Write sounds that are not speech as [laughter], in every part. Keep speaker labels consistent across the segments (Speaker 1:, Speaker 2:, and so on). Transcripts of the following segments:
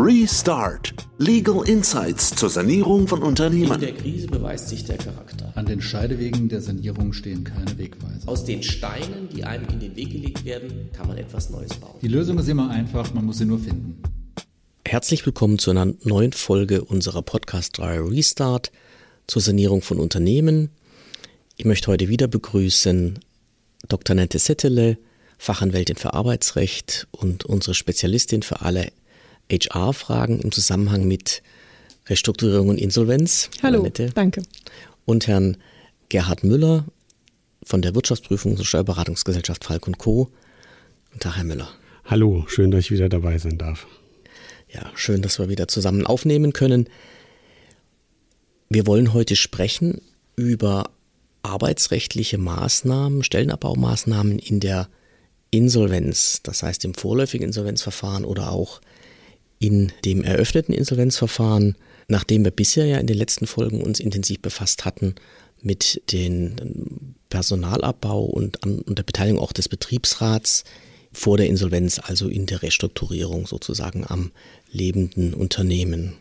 Speaker 1: Restart. Legal Insights zur Sanierung von Unternehmen.
Speaker 2: In der Krise beweist sich der Charakter.
Speaker 3: An den Scheidewegen der Sanierung stehen keine Wegweiser.
Speaker 2: Aus den Steinen, die einem in den Weg gelegt werden, kann man etwas Neues bauen.
Speaker 3: Die Lösung ist immer einfach, man muss sie nur finden.
Speaker 4: Herzlich willkommen zu einer neuen Folge unserer Podcast-Reihe Restart zur Sanierung von Unternehmen. Ich möchte heute wieder begrüßen Dr. Nente Settele, Fachanwältin für Arbeitsrecht und unsere Spezialistin für alle HR-Fragen im Zusammenhang mit Restrukturierung und Insolvenz.
Speaker 5: Hallo, danke.
Speaker 4: Und Herrn Gerhard Müller von der Wirtschaftsprüfungs- und Steuerberatungsgesellschaft Falk Co. Guten Tag, Herr Müller.
Speaker 6: Hallo, schön, dass ich wieder dabei sein darf.
Speaker 4: Ja, schön, dass wir wieder zusammen aufnehmen können. Wir wollen heute sprechen über arbeitsrechtliche Maßnahmen, Stellenabbaumaßnahmen in der Insolvenz, das heißt im vorläufigen Insolvenzverfahren oder auch in dem eröffneten Insolvenzverfahren, nachdem wir bisher ja in den letzten Folgen uns intensiv befasst hatten mit dem Personalabbau und, an, und der Beteiligung auch des Betriebsrats vor der Insolvenz, also in der Restrukturierung sozusagen am lebenden Unternehmen.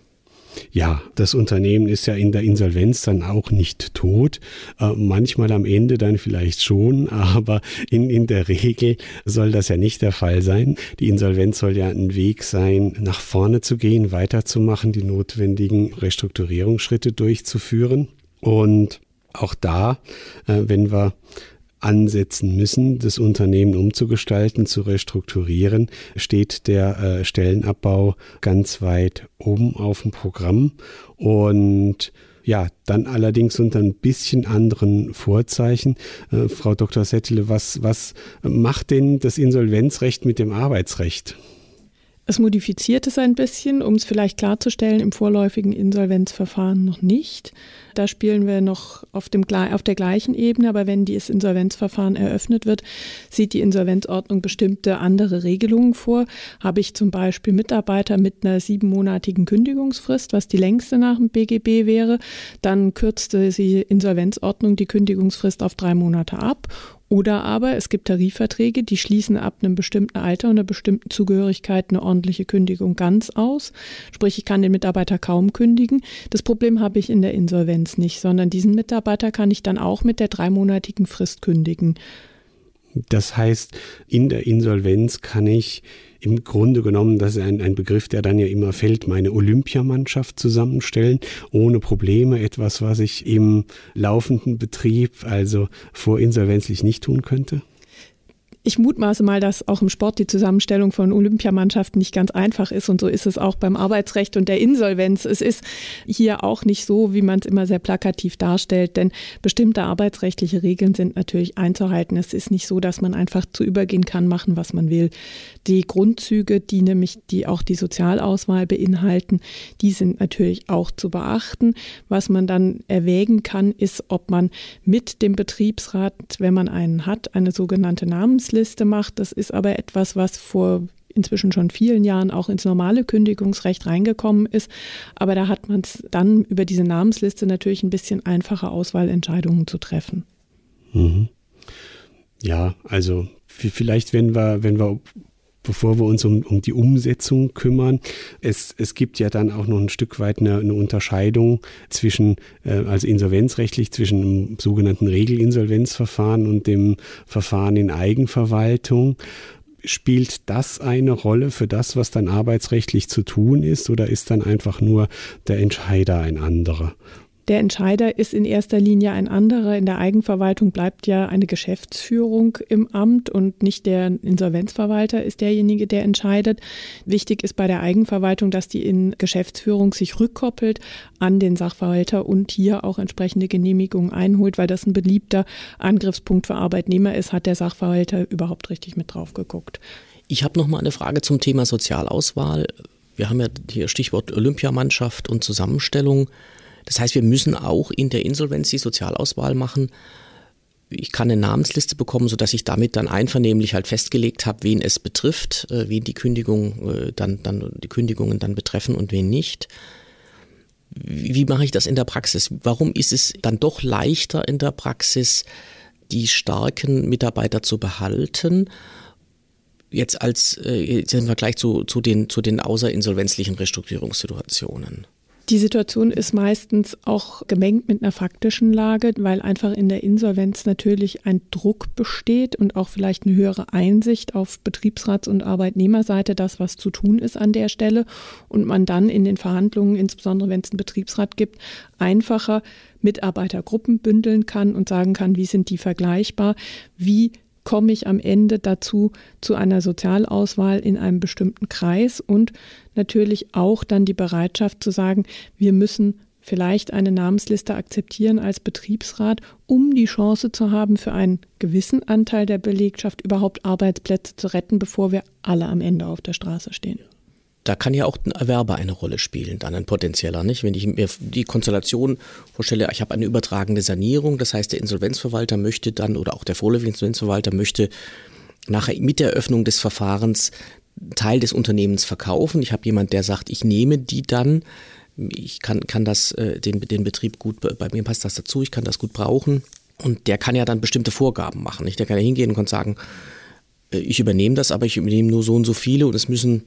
Speaker 6: Ja, das Unternehmen ist ja in der Insolvenz dann auch nicht tot. Äh, manchmal am Ende dann vielleicht schon, [laughs] aber in, in der Regel soll das ja nicht der Fall sein. Die Insolvenz soll ja ein Weg sein, nach vorne zu gehen, weiterzumachen, die notwendigen Restrukturierungsschritte durchzuführen. Und auch da, äh, wenn wir ansetzen müssen, das Unternehmen umzugestalten, zu restrukturieren, steht der äh, Stellenabbau ganz weit oben auf dem Programm. Und ja, dann allerdings unter ein bisschen anderen Vorzeichen. Äh, Frau Dr. Settele, was, was macht denn das Insolvenzrecht mit dem Arbeitsrecht?
Speaker 5: Es modifiziert es ein bisschen, um es vielleicht klarzustellen, im vorläufigen Insolvenzverfahren noch nicht. Da spielen wir noch auf, dem, auf der gleichen Ebene, aber wenn dieses Insolvenzverfahren eröffnet wird, sieht die Insolvenzordnung bestimmte andere Regelungen vor. Habe ich zum Beispiel Mitarbeiter mit einer siebenmonatigen Kündigungsfrist, was die längste nach dem BGB wäre, dann kürzte die Insolvenzordnung die Kündigungsfrist auf drei Monate ab oder aber es gibt Tarifverträge, die schließen ab einem bestimmten Alter und einer bestimmten Zugehörigkeit eine ordentliche Kündigung ganz aus. Sprich, ich kann den Mitarbeiter kaum kündigen. Das Problem habe ich in der Insolvenz nicht, sondern diesen Mitarbeiter kann ich dann auch mit der dreimonatigen Frist kündigen.
Speaker 6: Das heißt, in der Insolvenz kann ich im Grunde genommen, das ist ein, ein Begriff, der dann ja immer fällt, meine Olympiamannschaft zusammenstellen, ohne Probleme, etwas, was ich im laufenden Betrieb, also vorinsolvenzlich nicht tun könnte?
Speaker 5: Ich mutmaße mal, dass auch im Sport die Zusammenstellung von Olympiamannschaften nicht ganz einfach ist und so ist es auch beim Arbeitsrecht und der Insolvenz. Es ist hier auch nicht so, wie man es immer sehr plakativ darstellt, denn bestimmte arbeitsrechtliche Regeln sind natürlich einzuhalten. Es ist nicht so, dass man einfach zu übergehen kann, machen, was man will. Die Grundzüge, die nämlich die auch die Sozialauswahl beinhalten, die sind natürlich auch zu beachten. Was man dann erwägen kann, ist, ob man mit dem Betriebsrat, wenn man einen hat, eine sogenannte Namensliste Checkliste macht. Das ist aber etwas, was vor inzwischen schon vielen Jahren auch ins normale Kündigungsrecht reingekommen ist. Aber da hat man es dann über diese Namensliste natürlich ein bisschen einfacher Auswahlentscheidungen zu treffen.
Speaker 6: Mhm. Ja, also vielleicht, wenn wir, wenn wir bevor wir uns um, um die Umsetzung kümmern. Es, es gibt ja dann auch noch ein Stück weit eine, eine Unterscheidung zwischen, äh, also insolvenzrechtlich, zwischen dem sogenannten Regelinsolvenzverfahren und dem Verfahren in Eigenverwaltung. Spielt das eine Rolle für das, was dann arbeitsrechtlich zu tun ist, oder ist dann einfach nur der Entscheider ein anderer?
Speaker 5: Der Entscheider ist in erster Linie ein anderer. In der Eigenverwaltung bleibt ja eine Geschäftsführung im Amt und nicht der Insolvenzverwalter ist derjenige, der entscheidet. Wichtig ist bei der Eigenverwaltung, dass die in Geschäftsführung sich rückkoppelt an den Sachverwalter und hier auch entsprechende Genehmigungen einholt, weil das ein beliebter Angriffspunkt für Arbeitnehmer ist, hat der Sachverwalter überhaupt richtig mit drauf geguckt.
Speaker 4: Ich habe noch mal eine Frage zum Thema Sozialauswahl. Wir haben ja hier Stichwort Olympiamannschaft und Zusammenstellung. Das heißt, wir müssen auch in der Insolvenz die Sozialauswahl machen. Ich kann eine Namensliste bekommen, sodass ich damit dann einvernehmlich halt festgelegt habe, wen es betrifft, äh, wen die Kündigung äh, dann, dann die Kündigungen dann betreffen und wen nicht. Wie, wie mache ich das in der Praxis? Warum ist es dann doch leichter in der Praxis, die starken Mitarbeiter zu behalten? jetzt als äh, jetzt im Vergleich zu, zu, den, zu den außerinsolvenzlichen Restrukturierungssituationen?
Speaker 5: Die Situation ist meistens auch gemengt mit einer faktischen Lage, weil einfach in der Insolvenz natürlich ein Druck besteht und auch vielleicht eine höhere Einsicht auf Betriebsrats- und Arbeitnehmerseite, das was zu tun ist an der Stelle. Und man dann in den Verhandlungen, insbesondere wenn es einen Betriebsrat gibt, einfacher Mitarbeitergruppen bündeln kann und sagen kann, wie sind die vergleichbar, wie komme ich am Ende dazu zu einer Sozialauswahl in einem bestimmten Kreis und natürlich auch dann die Bereitschaft zu sagen, wir müssen vielleicht eine Namensliste akzeptieren als Betriebsrat, um die Chance zu haben, für einen gewissen Anteil der Belegschaft überhaupt Arbeitsplätze zu retten, bevor wir alle am Ende auf der Straße stehen
Speaker 4: da kann ja auch ein Erwerber eine Rolle spielen, dann ein potenzieller, nicht? Wenn ich mir die Konstellation vorstelle, ich habe eine übertragende Sanierung, das heißt, der Insolvenzverwalter möchte dann oder auch der vorläufige Insolvenzverwalter möchte nachher mit der Eröffnung des Verfahrens Teil des Unternehmens verkaufen. Ich habe jemand, der sagt, ich nehme die dann, ich kann, kann das, äh, den, den Betrieb gut, bei mir passt das dazu, ich kann das gut brauchen. Und der kann ja dann bestimmte Vorgaben machen. Nicht? Der kann ja hingehen und kann sagen, äh, ich übernehme das, aber ich übernehme nur so und so viele und es müssen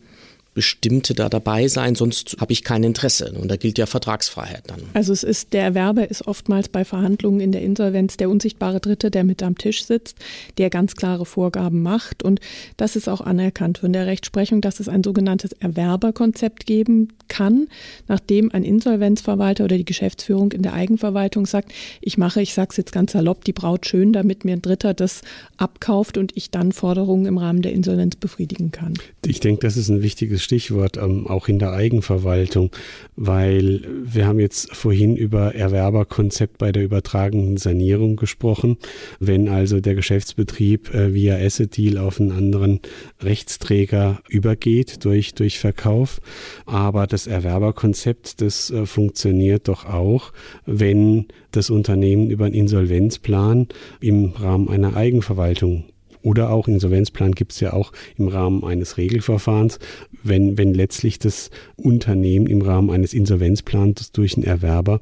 Speaker 4: bestimmte da dabei sein, sonst habe ich kein Interesse. Und da gilt ja Vertragsfreiheit dann.
Speaker 5: Also es ist, der Erwerber ist oftmals bei Verhandlungen in der Insolvenz der unsichtbare Dritte, der mit am Tisch sitzt, der ganz klare Vorgaben macht. Und das ist auch anerkannt von der Rechtsprechung, dass es ein sogenanntes Erwerberkonzept geben kann, nachdem ein Insolvenzverwalter oder die Geschäftsführung in der Eigenverwaltung sagt, ich mache, ich sage es jetzt ganz salopp, die Braut schön, damit mir ein Dritter das abkauft und ich dann Forderungen im Rahmen der Insolvenz befriedigen kann.
Speaker 6: Ich denke, das ist ein wichtiges gutes Stichwort, ähm, auch in der Eigenverwaltung, weil wir haben jetzt vorhin über Erwerberkonzept bei der übertragenen Sanierung gesprochen. Wenn also der Geschäftsbetrieb äh, via Asset Deal auf einen anderen Rechtsträger übergeht durch, durch Verkauf. Aber das Erwerberkonzept, das äh, funktioniert doch auch, wenn das Unternehmen über einen Insolvenzplan im Rahmen einer Eigenverwaltung oder auch Insolvenzplan gibt es ja auch im Rahmen eines Regelverfahrens, wenn, wenn letztlich das Unternehmen im Rahmen eines Insolvenzplans durch einen Erwerber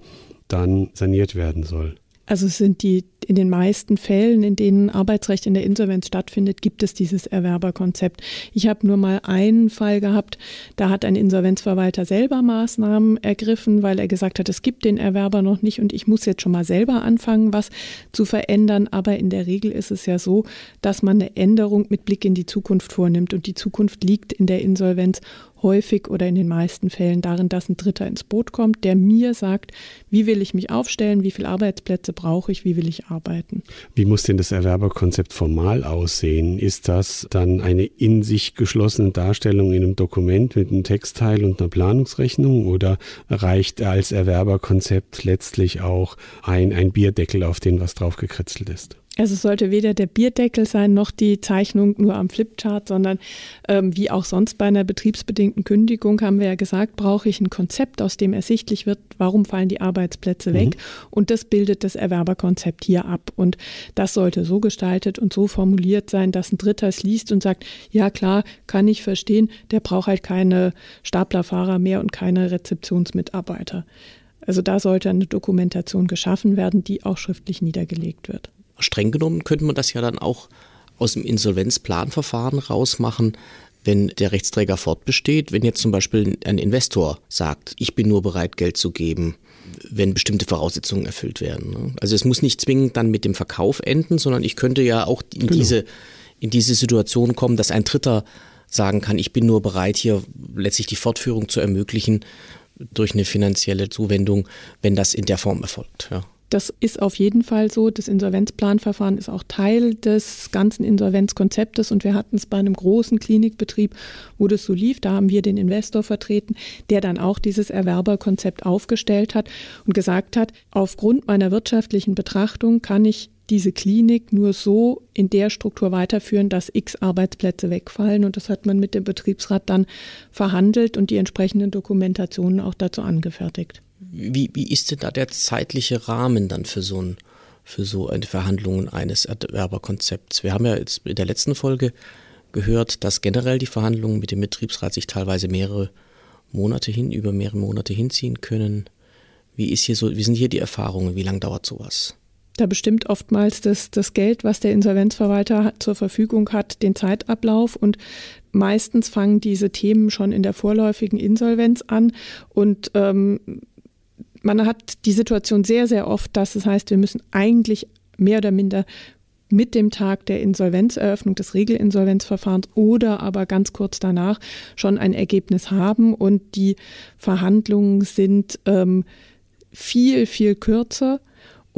Speaker 6: dann saniert werden soll.
Speaker 5: Also es sind die in den meisten Fällen, in denen Arbeitsrecht in der Insolvenz stattfindet, gibt es dieses Erwerberkonzept. Ich habe nur mal einen Fall gehabt, da hat ein Insolvenzverwalter selber Maßnahmen ergriffen, weil er gesagt hat, es gibt den Erwerber noch nicht und ich muss jetzt schon mal selber anfangen, was zu verändern. Aber in der Regel ist es ja so, dass man eine Änderung mit Blick in die Zukunft vornimmt und die Zukunft liegt in der Insolvenz häufig oder in den meisten Fällen darin, dass ein Dritter ins Boot kommt, der mir sagt, wie will ich mich aufstellen, wie viele Arbeitsplätze brauche ich, wie will ich arbeiten.
Speaker 6: Wie muss denn das Erwerberkonzept formal aussehen? Ist das dann eine in sich geschlossene Darstellung in einem Dokument mit einem Textteil und einer Planungsrechnung oder reicht als Erwerberkonzept letztlich auch ein, ein Bierdeckel, auf den was drauf gekritzelt ist?
Speaker 5: Also es sollte weder der Bierdeckel sein noch die Zeichnung nur am Flipchart, sondern ähm, wie auch sonst bei einer betriebsbedingten Kündigung haben wir ja gesagt, brauche ich ein Konzept, aus dem ersichtlich wird, warum fallen die Arbeitsplätze weg. Mhm. Und das bildet das Erwerberkonzept hier ab. Und das sollte so gestaltet und so formuliert sein, dass ein Dritter es liest und sagt, ja klar, kann ich verstehen, der braucht halt keine Staplerfahrer mehr und keine Rezeptionsmitarbeiter. Also da sollte eine Dokumentation geschaffen werden, die auch schriftlich niedergelegt wird
Speaker 4: streng genommen könnte man das ja dann auch aus dem Insolvenzplanverfahren rausmachen, wenn der Rechtsträger fortbesteht, wenn jetzt zum Beispiel ein Investor sagt, ich bin nur bereit, Geld zu geben, wenn bestimmte Voraussetzungen erfüllt werden. Also es muss nicht zwingend dann mit dem Verkauf enden, sondern ich könnte ja auch in genau. diese, in diese Situation kommen, dass ein Dritter sagen kann, ich bin nur bereit, hier letztlich die Fortführung zu ermöglichen durch eine finanzielle Zuwendung, wenn das in der Form erfolgt. Ja.
Speaker 5: Das ist auf jeden Fall so. Das Insolvenzplanverfahren ist auch Teil des ganzen Insolvenzkonzeptes und wir hatten es bei einem großen Klinikbetrieb, wo das so lief. Da haben wir den Investor vertreten, der dann auch dieses Erwerberkonzept aufgestellt hat und gesagt hat, aufgrund meiner wirtschaftlichen Betrachtung kann ich diese Klinik nur so in der Struktur weiterführen, dass x Arbeitsplätze wegfallen. Und das hat man mit dem Betriebsrat dann verhandelt und die entsprechenden Dokumentationen auch dazu angefertigt.
Speaker 4: Wie, wie ist denn da der zeitliche Rahmen dann für so, ein, für so eine Verhandlungen eines Erwerberkonzepts? Wir haben ja jetzt in der letzten Folge gehört, dass generell die Verhandlungen mit dem Betriebsrat sich teilweise mehrere Monate hin, über mehrere Monate hinziehen können. Wie ist hier so, wie sind hier die Erfahrungen? Wie lange dauert sowas?
Speaker 5: Da bestimmt oftmals das, das Geld, was der Insolvenzverwalter zur Verfügung hat, den Zeitablauf und meistens fangen diese Themen schon in der vorläufigen Insolvenz an und ähm, man hat die Situation sehr, sehr oft, dass es heißt, wir müssen eigentlich mehr oder minder mit dem Tag der Insolvenzeröffnung des Regelinsolvenzverfahrens oder aber ganz kurz danach schon ein Ergebnis haben. Und die Verhandlungen sind ähm, viel, viel kürzer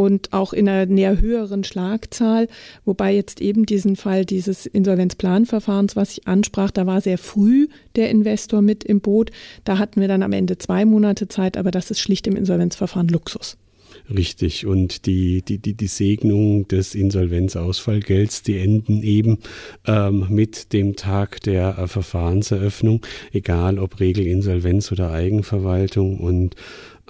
Speaker 5: und auch in einer näher höheren Schlagzahl, wobei jetzt eben diesen Fall dieses Insolvenzplanverfahrens, was ich ansprach, da war sehr früh der Investor mit im Boot. Da hatten wir dann am Ende zwei Monate Zeit, aber das ist schlicht im Insolvenzverfahren Luxus.
Speaker 6: Richtig. Und die, die, die, die Segnung des Insolvenzausfallgelds, die enden eben ähm, mit dem Tag der äh, Verfahrenseröffnung, egal ob Regelinsolvenz oder Eigenverwaltung. Und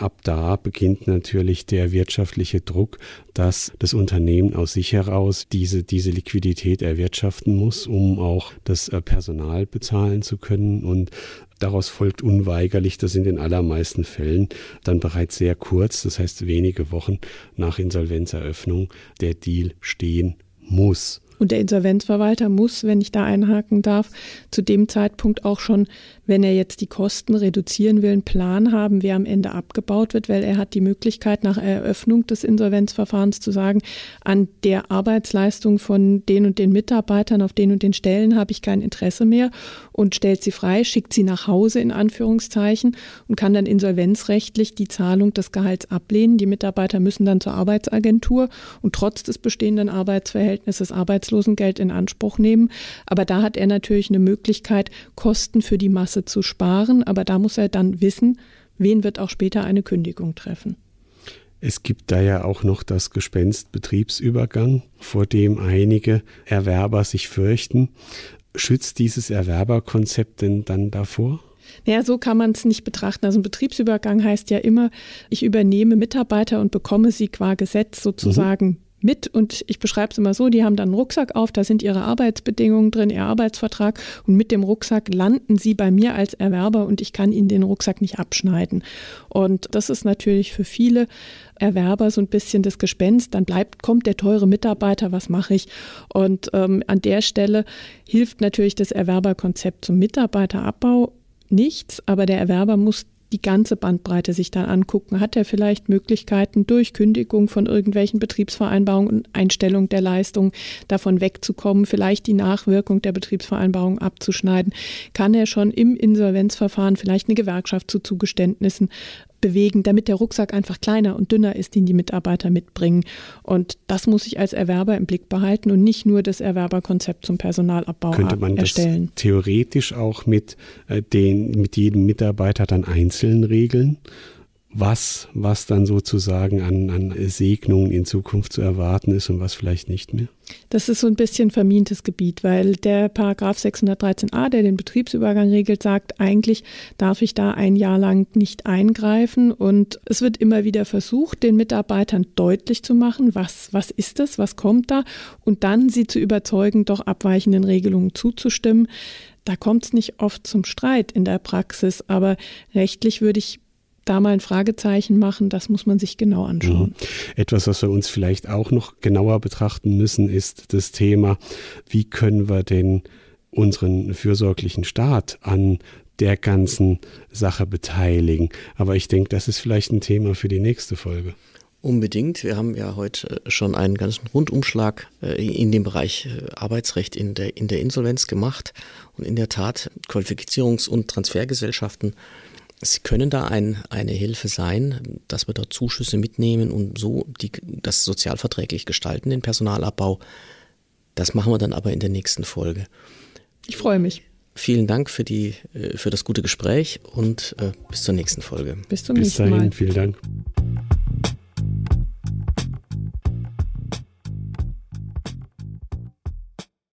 Speaker 6: ab da beginnt natürlich der wirtschaftliche Druck, dass das Unternehmen aus sich heraus diese, diese Liquidität erwirtschaften muss, um auch das äh, Personal bezahlen zu können. Und daraus folgt unweigerlich, dass in den allermeisten Fällen dann bereits sehr kurz, das heißt wenige Wochen nach Insolvenzeröffnung, der Deal stehen muss.
Speaker 5: Und der Insolvenzverwalter muss, wenn ich da einhaken darf, zu dem Zeitpunkt auch schon wenn er jetzt die Kosten reduzieren will, einen Plan haben, wer am Ende abgebaut wird, weil er hat die Möglichkeit nach Eröffnung des Insolvenzverfahrens zu sagen, an der Arbeitsleistung von den und den Mitarbeitern auf den und den Stellen habe ich kein Interesse mehr und stellt sie frei, schickt sie nach Hause in Anführungszeichen und kann dann insolvenzrechtlich die Zahlung des Gehalts ablehnen. Die Mitarbeiter müssen dann zur Arbeitsagentur und trotz des bestehenden Arbeitsverhältnisses Arbeitslosengeld in Anspruch nehmen. Aber da hat er natürlich eine Möglichkeit, Kosten für die Masse zu sparen, aber da muss er dann wissen, wen wird auch später eine Kündigung treffen.
Speaker 6: Es gibt da ja auch noch das Gespenst Betriebsübergang, vor dem einige Erwerber sich fürchten. Schützt dieses Erwerberkonzept denn dann davor?
Speaker 5: Naja, so kann man es nicht betrachten. Also ein Betriebsübergang heißt ja immer, ich übernehme Mitarbeiter und bekomme sie qua Gesetz sozusagen mhm mit und ich beschreibe es immer so, die haben dann einen Rucksack auf, da sind ihre Arbeitsbedingungen drin, ihr Arbeitsvertrag und mit dem Rucksack landen sie bei mir als Erwerber und ich kann ihnen den Rucksack nicht abschneiden. Und das ist natürlich für viele Erwerber so ein bisschen das Gespenst, dann bleibt, kommt der teure Mitarbeiter, was mache ich? Und ähm, an der Stelle hilft natürlich das Erwerberkonzept zum Mitarbeiterabbau nichts, aber der Erwerber muss die ganze Bandbreite sich dann angucken. Hat er vielleicht Möglichkeiten, durch Kündigung von irgendwelchen Betriebsvereinbarungen und Einstellung der Leistung davon wegzukommen, vielleicht die Nachwirkung der Betriebsvereinbarung abzuschneiden? Kann er schon im Insolvenzverfahren vielleicht eine Gewerkschaft zu Zugeständnissen bewegen, damit der Rucksack einfach kleiner und dünner ist, den die Mitarbeiter mitbringen. Und das muss ich als Erwerber im Blick behalten und nicht nur das Erwerberkonzept zum Personalabbau
Speaker 6: Könnte man
Speaker 5: erstellen.
Speaker 6: das theoretisch auch mit, äh, den, mit jedem Mitarbeiter dann einzeln regeln? Was, was dann sozusagen an, an Segnungen in Zukunft zu erwarten ist und was vielleicht nicht mehr?
Speaker 5: Das ist so ein bisschen vermintes Gebiet, weil der Paragraph 613a, der den Betriebsübergang regelt, sagt, eigentlich darf ich da ein Jahr lang nicht eingreifen. Und es wird immer wieder versucht, den Mitarbeitern deutlich zu machen, was, was ist das, was kommt da, und dann sie zu überzeugen, doch abweichenden Regelungen zuzustimmen. Da kommt es nicht oft zum Streit in der Praxis, aber rechtlich würde ich da mal ein Fragezeichen machen, das muss man sich genau anschauen.
Speaker 6: Mhm. Etwas, was wir uns vielleicht auch noch genauer betrachten müssen, ist das Thema, wie können wir denn unseren fürsorglichen Staat an der ganzen Sache beteiligen. Aber ich denke, das ist vielleicht ein Thema für die nächste Folge.
Speaker 4: Unbedingt. Wir haben ja heute schon einen ganzen Rundumschlag äh, in dem Bereich äh, Arbeitsrecht in der, in der Insolvenz gemacht. Und in der Tat, Qualifizierungs- und Transfergesellschaften Sie können da ein, eine Hilfe sein, dass wir dort Zuschüsse mitnehmen und so die, das sozialverträglich gestalten, den Personalabbau. Das machen wir dann aber in der nächsten Folge.
Speaker 5: Ich freue mich.
Speaker 4: Vielen Dank für, die, äh, für das gute Gespräch und äh, bis zur nächsten Folge.
Speaker 5: Bis zum bis nächsten dahin, Mal.
Speaker 6: Vielen Dank.